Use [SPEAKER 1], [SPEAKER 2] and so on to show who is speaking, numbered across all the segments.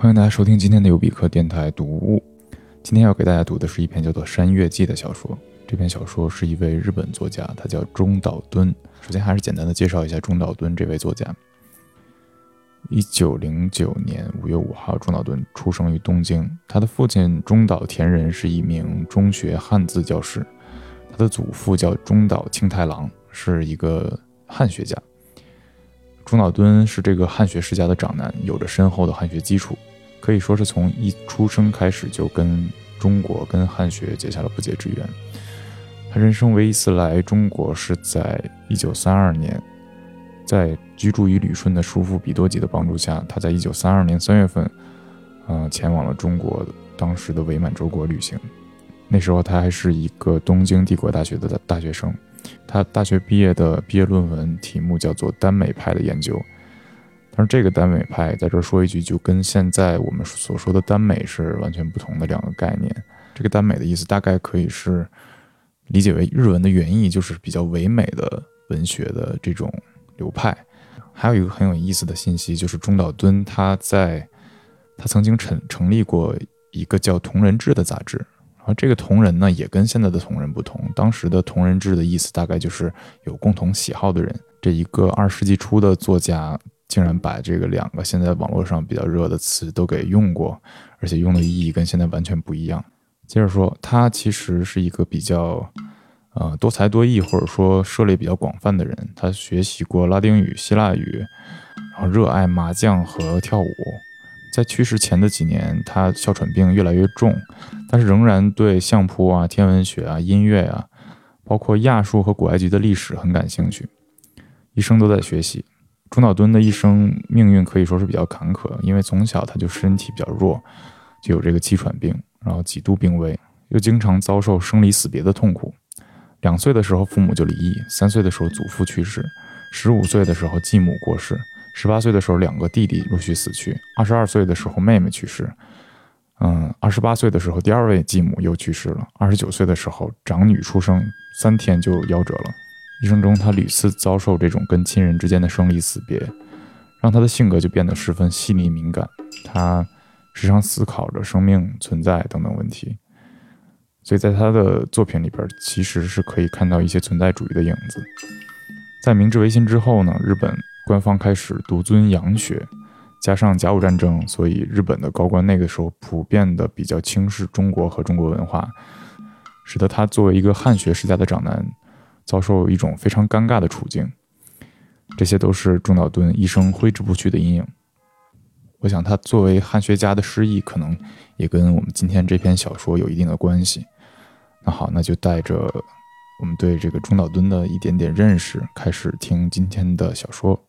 [SPEAKER 1] 欢迎大家收听今天的尤比克电台读物。今天要给大家读的是一篇叫做《山月记》的小说。这篇小说是一位日本作家，他叫中岛敦。首先还是简单的介绍一下中岛敦这位作家。一九零九年五月五号，中岛敦出生于东京。他的父亲中岛田人是一名中学汉字教师，他的祖父叫中岛清太郎，是一个汉学家。中岛敦是这个汉学世家的长男，有着深厚的汉学基础。可以说是从一出生开始就跟中国、跟汉学结下了不解之缘。他人生唯一一次来中国是在一九三二年，在居住于旅顺的叔父比多吉的帮助下，他在一九三二年三月份，呃，前往了中国当时的伪满洲国旅行。那时候他还是一个东京帝国大学的大学生，他大学毕业的毕业论文题目叫做“耽美派的研究”。但是这个耽美派在这儿说一句，就跟现在我们所说的耽美是完全不同的两个概念。这个耽美的意思大概可以是理解为日文的原意，就是比较唯美的文学的这种流派。还有一个很有意思的信息，就是中岛敦他在他曾经成成立过一个叫同人志的杂志，而这个同人呢也跟现在的同人不同，当时的同人志的意思大概就是有共同喜好的人。这一个二世纪初的作家。竟然把这个两个现在网络上比较热的词都给用过，而且用的意义跟现在完全不一样。接着说，他其实是一个比较，呃，多才多艺或者说涉猎比较广泛的人。他学习过拉丁语、希腊语，然后热爱麻将和跳舞。在去世前的几年，他哮喘病越来越重，但是仍然对相扑啊、天文学啊、音乐啊，包括亚述和古埃及的历史很感兴趣，一生都在学习。中岛敦的一生命运可以说是比较坎坷，因为从小他就身体比较弱，就有这个气喘病，然后几度病危，又经常遭受生离死别的痛苦。两岁的时候父母就离异，三岁的时候祖父去世，十五岁的时候继母过世，十八岁的时候两个弟弟陆续死去，二十二岁的时候妹妹去世，嗯，二十八岁的时候第二位继母又去世了，二十九岁的时候长女出生，三天就夭折了。一生中，他屡次遭受这种跟亲人之间的生离死别，让他的性格就变得十分细腻敏感。他时常思考着生命存在等等问题，所以在他的作品里边，其实是可以看到一些存在主义的影子。在明治维新之后呢，日本官方开始独尊洋学，加上甲午战争，所以日本的高官那个时候普遍的比较轻视中国和中国文化，使得他作为一个汉学世家的长男。遭受一种非常尴尬的处境，这些都是中岛敦一生挥之不去的阴影。我想，他作为汉学家的失意，可能也跟我们今天这篇小说有一定的关系。那好，那就带着我们对这个中岛敦的一点点认识，开始听今天的小说。《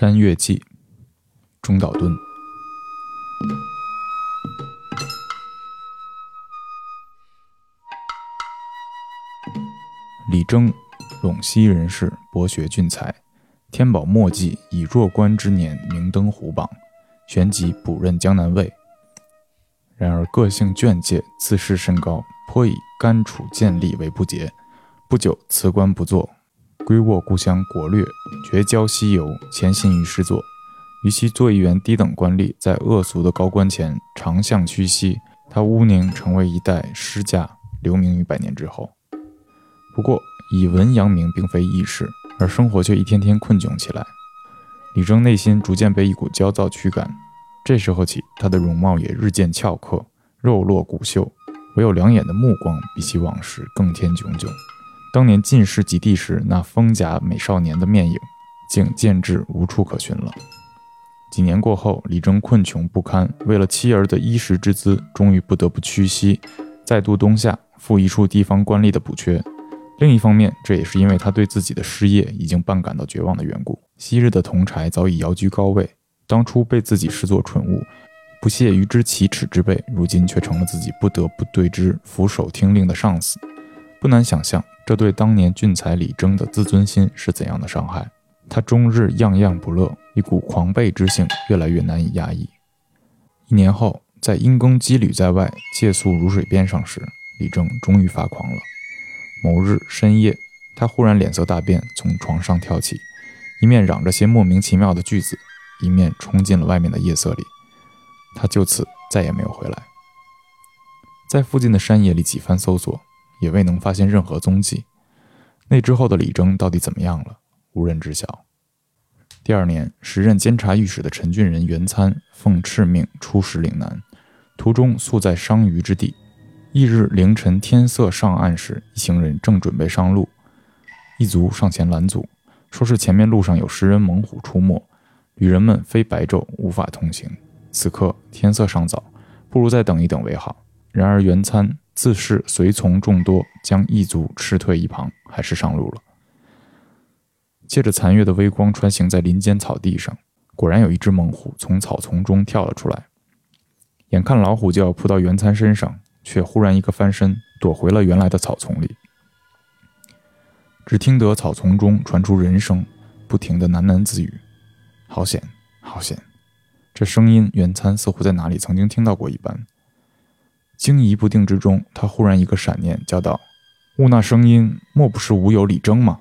[SPEAKER 1] 山月记》，中岛敦。李征，陇西人士，博学俊才。天宝末季，以弱冠之年，名登虎榜，旋即补任江南尉。然而个性狷介，自视甚高，颇以甘楚见利为不节。不久辞官不作。归卧故乡国略，绝交西游，潜心于诗作。与其做一员低等官吏，在恶俗的高官前长相屈膝，他乌宁成为一代诗家，留名于百年之后。不过，以文扬名并非易事，而生活却一天天困窘起来。李征内心逐渐被一股焦躁驱赶，这时候起，他的容貌也日渐翘刻，肉落骨秀，唯有两眼的目光，比起往时更添炯炯。当年进士及第时，那风甲美少年的面影，竟渐至无处可寻了。几年过后，李征困穷不堪，为了妻儿的衣食之资，终于不得不屈膝，再度东下，赴一处地方官吏的补缺。另一方面，这也是因为他对自己的失业已经半感到绝望的缘故。昔日的同柴早已遥居高位，当初被自己视作蠢物，不屑于知其耻之辈，如今却成了自己不得不对之俯首听令的上司。不难想象。这对当年俊才李征的自尊心是怎样的伤害？他终日样样不乐，一股狂悖之性越来越难以压抑。一年后，在因公羁旅在外、借宿如水边上时，李征终于发狂了。某日深夜，他忽然脸色大变，从床上跳起，一面嚷着些莫名其妙的句子，一面冲进了外面的夜色里。他就此再也没有回来。在附近的山野里几番搜索，也未能发现任何踪迹。那之后的李征到底怎么样了？无人知晓。第二年，时任监察御史的陈俊仁、袁参奉敕命出使岭南，途中宿在商於之地。翌日凌晨天色上暗时，一行人正准备上路，一族上前拦阻，说是前面路上有食人猛虎出没，旅人们非白昼无法通行。此刻天色尚早，不如再等一等为好。然而袁参自恃随从众多，将异族斥退一旁，还是上路了。借着残月的微光，穿行在林间草地上，果然有一只猛虎从草丛中跳了出来。眼看老虎就要扑到袁参身上，却忽然一个翻身，躲回了原来的草丛里。只听得草丛中传出人声，不停的喃喃自语：“好险，好险！”这声音，袁参似乎在哪里曾经听到过一般。惊疑不定之中，他忽然一个闪念，叫道：“吾那声音，莫不是吾友李征吗？”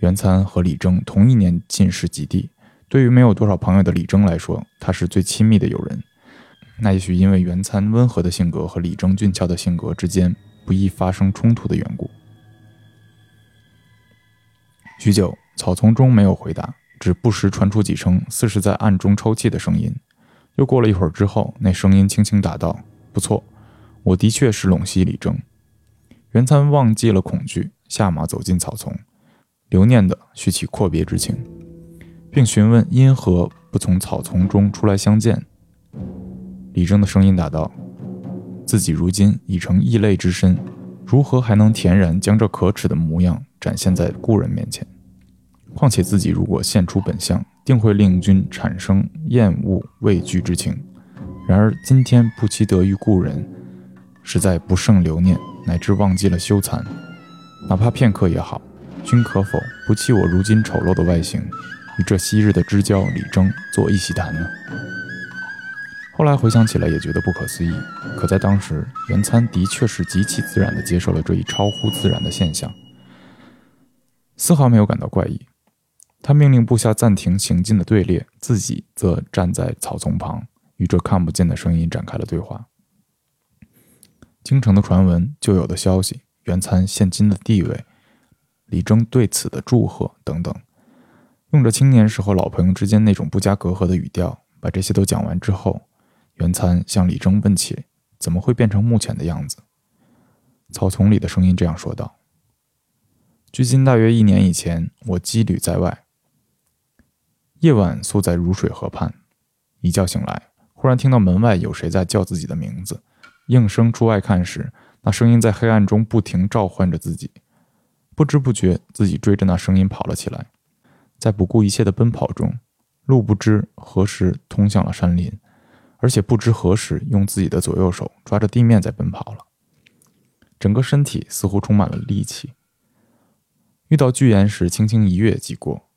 [SPEAKER 1] 袁参和李征同一年进士及第，对于没有多少朋友的李征来说，他是最亲密的友人。那也许因为袁参温和的性格和李征俊俏的性格之间不易发生冲突的缘故。许久，草丛中没有回答，只不时传出几声似是在暗中抽泣的声音。又过了一会儿之后，那声音轻轻答道：“不错，我的确是陇西李征。”袁参忘记了恐惧，下马走进草丛。留念的叙起阔别之情，并询问因何不从草丛中出来相见。李征的声音答道：“自己如今已成异类之身，如何还能恬然将这可耻的模样展现在故人面前？况且自己如果现出本相，定会令君产生厌恶畏惧之情。然而今天不期得遇故人，实在不胜留念，乃至忘记了羞惭，哪怕片刻也好。”君可否不弃我如今丑陋的外形，与这昔日的知交李征做一席谈呢？后来回想起来，也觉得不可思议。可在当时，袁参的确是极其自然地接受了这一超乎自然的现象，丝毫没有感到怪异。他命令部下暂停行进的队列，自己则站在草丛旁，与这看不见的声音展开了对话。京城的传闻、旧有的消息、袁参现今的地位。李征对此的祝贺等等，用着青年时候老朋友之间那种不加隔阂的语调，把这些都讲完之后，袁参向李征问起怎么会变成目前的样子。草丛里的声音这样说道：“距今大约一年以前，我羁旅在外，夜晚宿在如水河畔，一觉醒来，忽然听到门外有谁在叫自己的名字，应声出外看时，那声音在黑暗中不停召唤着自己。”不知不觉，自己追着那声音跑了起来，在不顾一切的奔跑中，路不知何时通向了山林，而且不知何时用自己的左右手抓着地面在奔跑了，整个身体似乎充满了力气。遇到巨岩时，轻轻一跃即过。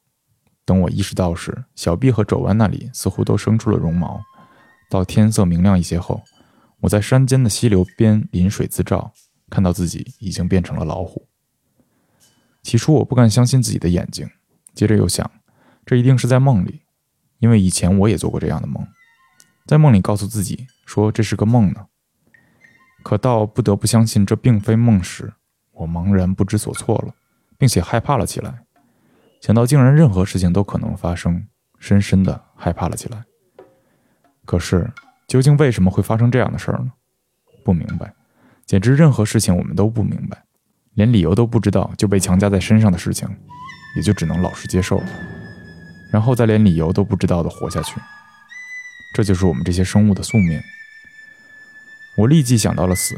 [SPEAKER 1] 等我意识到时，小臂和肘弯那里似乎都生出了绒毛。到天色明亮一些后，我在山间的溪流边临水自照，看到自己已经变成了老虎。起初我不敢相信自己的眼睛，接着又想，这一定是在梦里，因为以前我也做过这样的梦，在梦里告诉自己说这是个梦呢。可到不得不相信这并非梦时，我茫然不知所措了，并且害怕了起来，想到竟然任何事情都可能发生，深深的害怕了起来。可是究竟为什么会发生这样的事儿呢？不明白，简直任何事情我们都不明白。连理由都不知道就被强加在身上的事情，也就只能老实接受了，然后再连理由都不知道的活下去。这就是我们这些生物的宿命。我立即想到了死，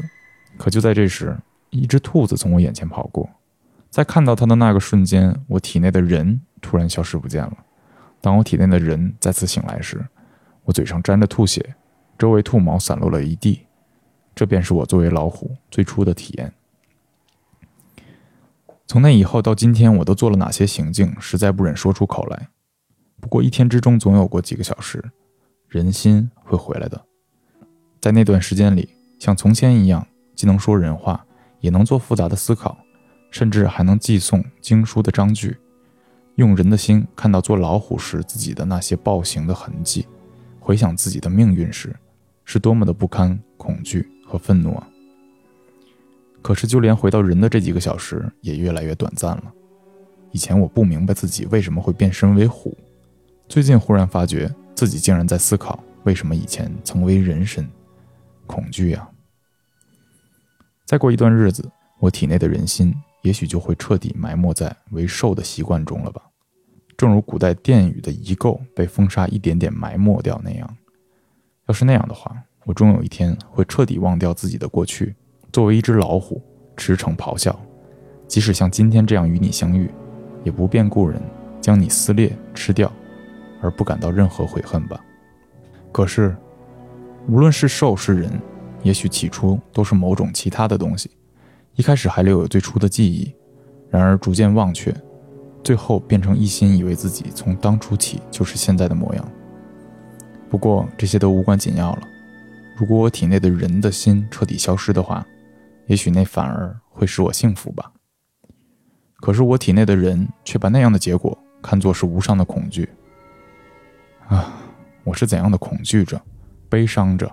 [SPEAKER 1] 可就在这时，一只兔子从我眼前跑过，在看到它的那个瞬间，我体内的人突然消失不见了。当我体内的人再次醒来时，我嘴上沾着吐血，周围兔毛散落了一地。这便是我作为老虎最初的体验。从那以后到今天，我都做了哪些行径，实在不忍说出口来。不过一天之中总有过几个小时，人心会回来的。在那段时间里，像从前一样，既能说人话，也能做复杂的思考，甚至还能寄诵经书的章句，用人的心看到做老虎时自己的那些暴行的痕迹，回想自己的命运时，是多么的不堪、恐惧和愤怒啊！可是，就连回到人的这几个小时，也越来越短暂了。以前我不明白自己为什么会变身为虎，最近忽然发觉自己竟然在思考，为什么以前曾为人身。恐惧呀！再过一段日子，我体内的人心也许就会彻底埋没在为兽的习惯中了吧？正如古代殿宇的遗构被风沙一点点埋没掉那样。要是那样的话，我终有一天会彻底忘掉自己的过去。作为一只老虎，驰骋咆哮，即使像今天这样与你相遇，也不变故人，将你撕裂吃掉，而不感到任何悔恨吧。可是，无论是兽是人，也许起初都是某种其他的东西，一开始还留有最初的记忆，然而逐渐忘却，最后变成一心以为自己从当初起就是现在的模样。不过这些都无关紧要了。如果我体内的人的心彻底消失的话，也许那反而会使我幸福吧。可是我体内的人却把那样的结果看作是无上的恐惧。啊，我是怎样的恐惧着、悲伤着、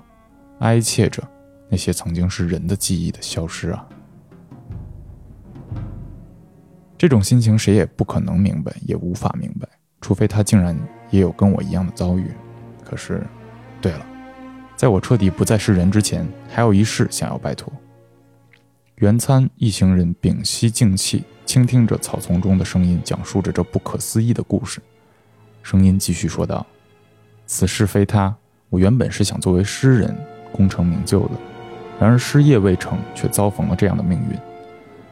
[SPEAKER 1] 哀切着那些曾经是人的记忆的消失啊！这种心情谁也不可能明白，也无法明白，除非他竟然也有跟我一样的遭遇。可是，对了，在我彻底不再是人之前，还有一事想要拜托。原参一行人屏息静气，倾听着草丛中的声音，讲述着这不可思议的故事。声音继续说道：“此事非他，我原本是想作为诗人功成名就的，然而诗业未成，却遭逢了这样的命运。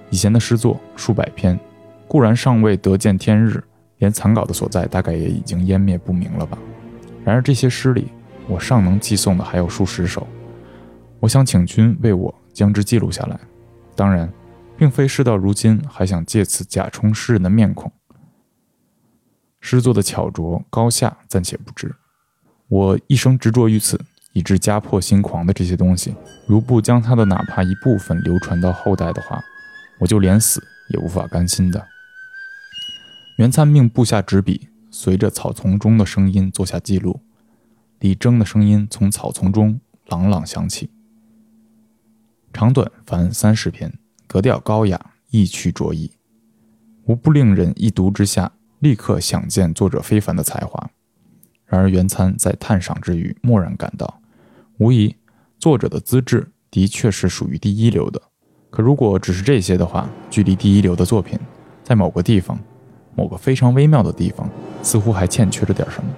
[SPEAKER 1] 以前的诗作数百篇，固然尚未得见天日，连残稿的所在大概也已经湮灭不明了吧。然而这些诗里，我尚能寄送的还有数十首，我想请君为我将之记录下来。”当然，并非事到如今还想借此假充诗人的面孔。诗作的巧拙高下暂且不知，我一生执着于此，以致家破心狂的这些东西，如不将它的哪怕一部分流传到后代的话，我就连死也无法甘心的。袁参命部下执笔，随着草丛中的声音做下记录。李征的声音从草丛中朗朗响起。长短凡三十篇，格调高雅，意趣卓异，无不令人一读之下立刻想见作者非凡的才华。然而袁参在探赏之余，蓦然感到，无疑作者的资质的确是属于第一流的。可如果只是这些的话，距离第一流的作品，在某个地方，某个非常微妙的地方，似乎还欠缺着点什么。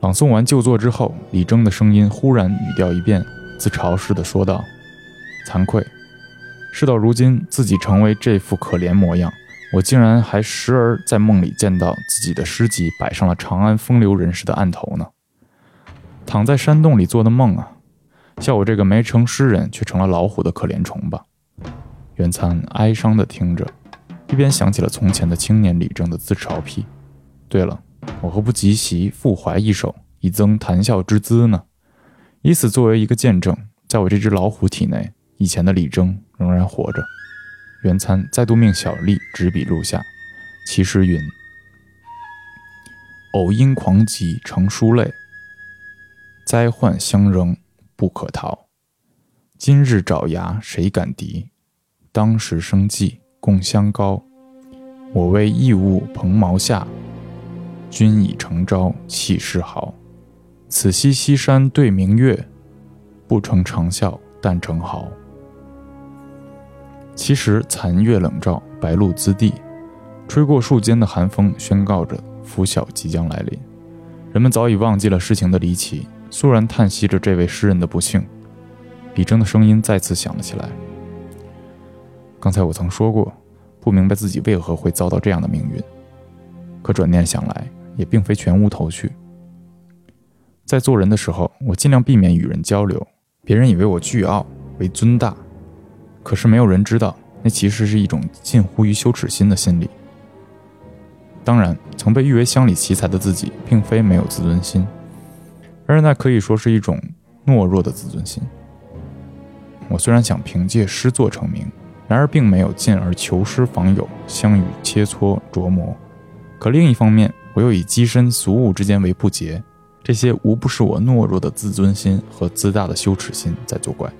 [SPEAKER 1] 朗诵完旧作之后，李征的声音忽然语调一变。自嘲似的说道：“惭愧，事到如今，自己成为这副可怜模样，我竟然还时而在梦里见到自己的诗集摆上了长安风流人士的案头呢。躺在山洞里做的梦啊！像我这个没成诗人却成了老虎的可怜虫吧。”元参哀伤地听着，一边想起了从前的青年李征的自嘲癖。对了，我何不即席复怀一首，以增谈笑之姿呢？以此作为一个见证，在我这只老虎体内，以前的李征仍然活着。元参再度命小吏执笔录下，其诗云：“偶因狂疾成书泪，灾患相仍不可逃。今日爪牙谁敢敌？当时生计共相高。我为异物蓬茅下，君已成招气势豪。”此夕西山对明月，不成长啸但成豪。其实残月冷照，白露滋地，吹过树间的寒风，宣告着拂晓即将来临。人们早已忘记了事情的离奇，肃然叹息着这位诗人的不幸。李征的声音再次响了起来。刚才我曾说过，不明白自己为何会遭到这样的命运，可转念想来，也并非全无头绪。在做人的时候，我尽量避免与人交流。别人以为我倨傲为尊大，可是没有人知道，那其实是一种近乎于羞耻心的心理。当然，曾被誉为乡里奇才的自己，并非没有自尊心，而那可以说是一种懦弱的自尊心。我虽然想凭借诗作成名，然而并没有进而求师访友，相与切磋琢磨。可另一方面，我又以跻身俗物之间为不洁，这些无不是我懦弱的自尊心和自大的羞耻心在作怪。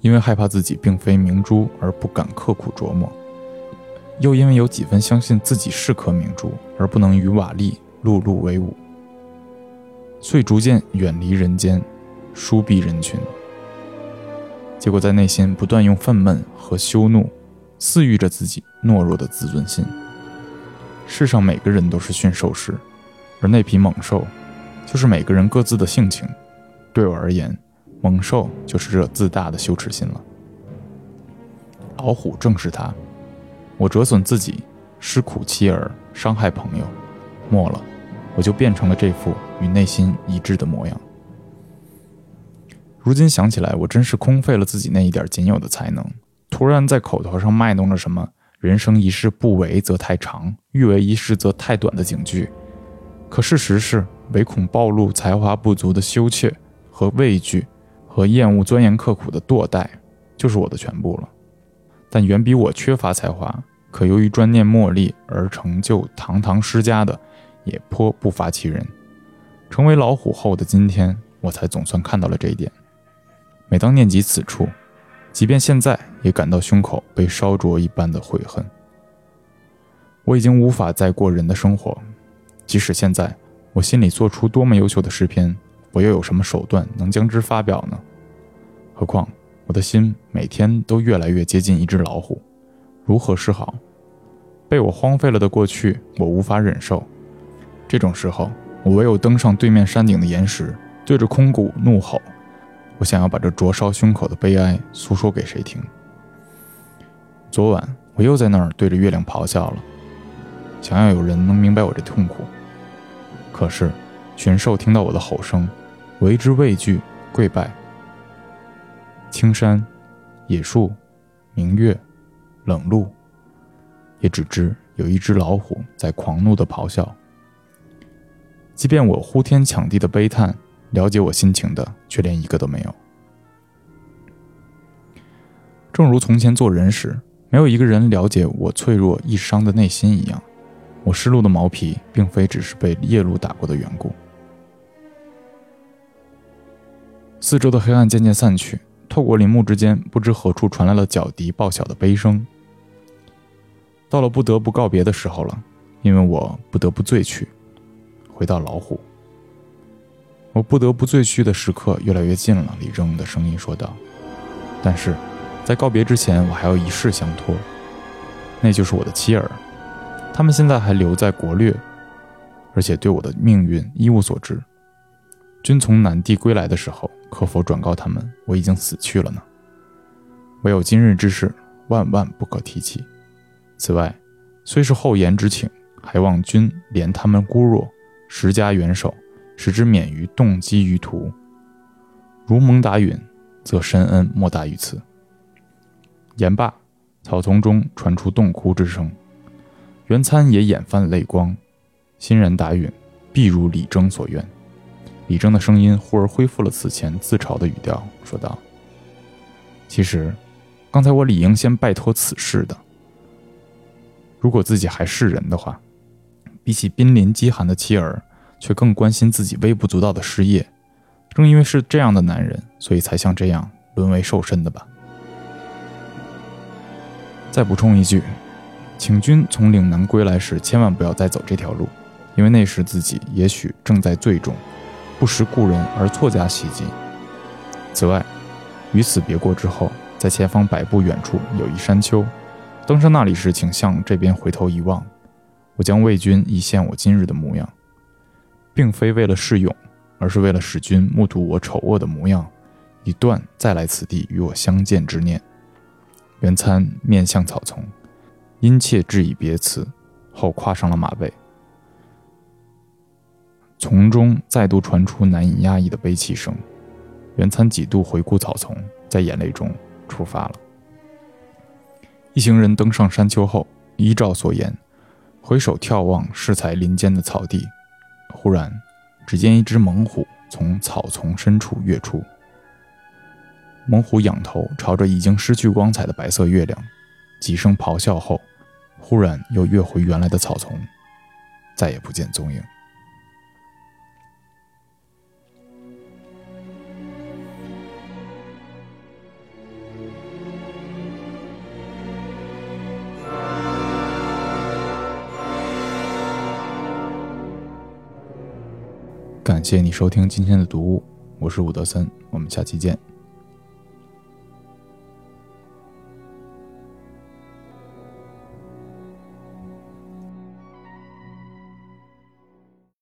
[SPEAKER 1] 因为害怕自己并非明珠而不敢刻苦琢磨，又因为有几分相信自己是颗明珠而不能与瓦砾碌碌为伍，遂逐渐远离人间，疏避人群。结果在内心不断用愤懑和羞怒饲育着自己懦弱的自尊心。世上每个人都是驯兽师，而那匹猛兽，就是每个人各自的性情。对我而言，猛兽就是这自大的羞耻心了。老虎正是它。我折损自己，失苦妻儿，伤害朋友，没了，我就变成了这副与内心一致的模样。如今想起来，我真是空费了自己那一点仅有的才能，突然在口头上卖弄着什么“人生一世不为则太长，欲为一世则太短”的警句。可事实是，唯恐暴露才华不足的羞怯和畏惧，和厌恶钻研刻苦的惰怠，就是我的全部了。但远比我缺乏才华，可由于专念墨力而成就堂堂诗家的，也颇不乏其人。成为老虎后的今天，我才总算看到了这一点。每当念及此处，即便现在也感到胸口被烧灼一般的悔恨。我已经无法再过人的生活，即使现在我心里做出多么优秀的诗篇，我又有什么手段能将之发表呢？何况我的心每天都越来越接近一只老虎，如何是好？被我荒废了的过去，我无法忍受。这种时候，我唯有登上对面山顶的岩石，对着空谷怒吼。我想要把这灼烧胸口的悲哀诉说给谁听？昨晚我又在那儿对着月亮咆哮了，想要有人能明白我这痛苦。可是群兽听到我的吼声，为之畏惧，跪拜。青山、野树、明月、冷露，也只知有一只老虎在狂怒的咆哮。即便我呼天抢地的悲叹。了解我心情的，却连一个都没有。正如从前做人时，没有一个人了解我脆弱易伤的内心一样，我失落的毛皮，并非只是被夜露打过的缘故。四周的黑暗渐渐散去，透过林木之间，不知何处传来了脚笛报晓的悲声。到了不得不告别的时候了，因为我不得不醉去，回到老虎。我不得不醉去的时刻越来越近了，李正的声音说道。但是，在告别之前，我还有一事相托，那就是我的妻儿。他们现在还留在国略，而且对我的命运一无所知。君从南地归来的时候，可否转告他们，我已经死去了呢？唯有今日之事，万万不可提起。此外，虽是厚颜之请，还望君怜他们孤弱，十家援手。使之免于动机于途。如蒙达允，则深恩莫大于此。言罢，草丛中传出洞哭之声，袁参也眼泛泪光，欣然答允，必如李征所愿。李征的声音忽而恢复了此前自嘲的语调，说道：“其实，刚才我理应先拜托此事的。如果自己还是人的话，比起濒临饥寒的妻儿。”却更关心自己微不足道的事业，正因为是这样的男人，所以才像这样沦为瘦身的吧。再补充一句，请君从岭南归来时，千万不要再走这条路，因为那时自己也许正在醉中，不识故人而错加袭击。此外，与此别过之后，在前方百步远处有一山丘，登上那里时，请向这边回头一望，我将为君一现我今日的模样。并非为了示勇，而是为了使君目睹我丑恶的模样，以断再来此地与我相见之念。袁参面向草丛，殷切致以别辞，后跨上了马背。从中再度传出难以压抑的悲泣声。袁参几度回顾草丛，在眼泪中出发了。一行人登上山丘后，依照所言，回首眺望适才林间的草地。忽然，只见一只猛虎从草丛深处跃出。猛虎仰头朝着已经失去光彩的白色月亮，几声咆哮后，忽然又跃回原来的草丛，再也不见踪影。感谢你收听今天的读物，我是伍德森，我们下期见。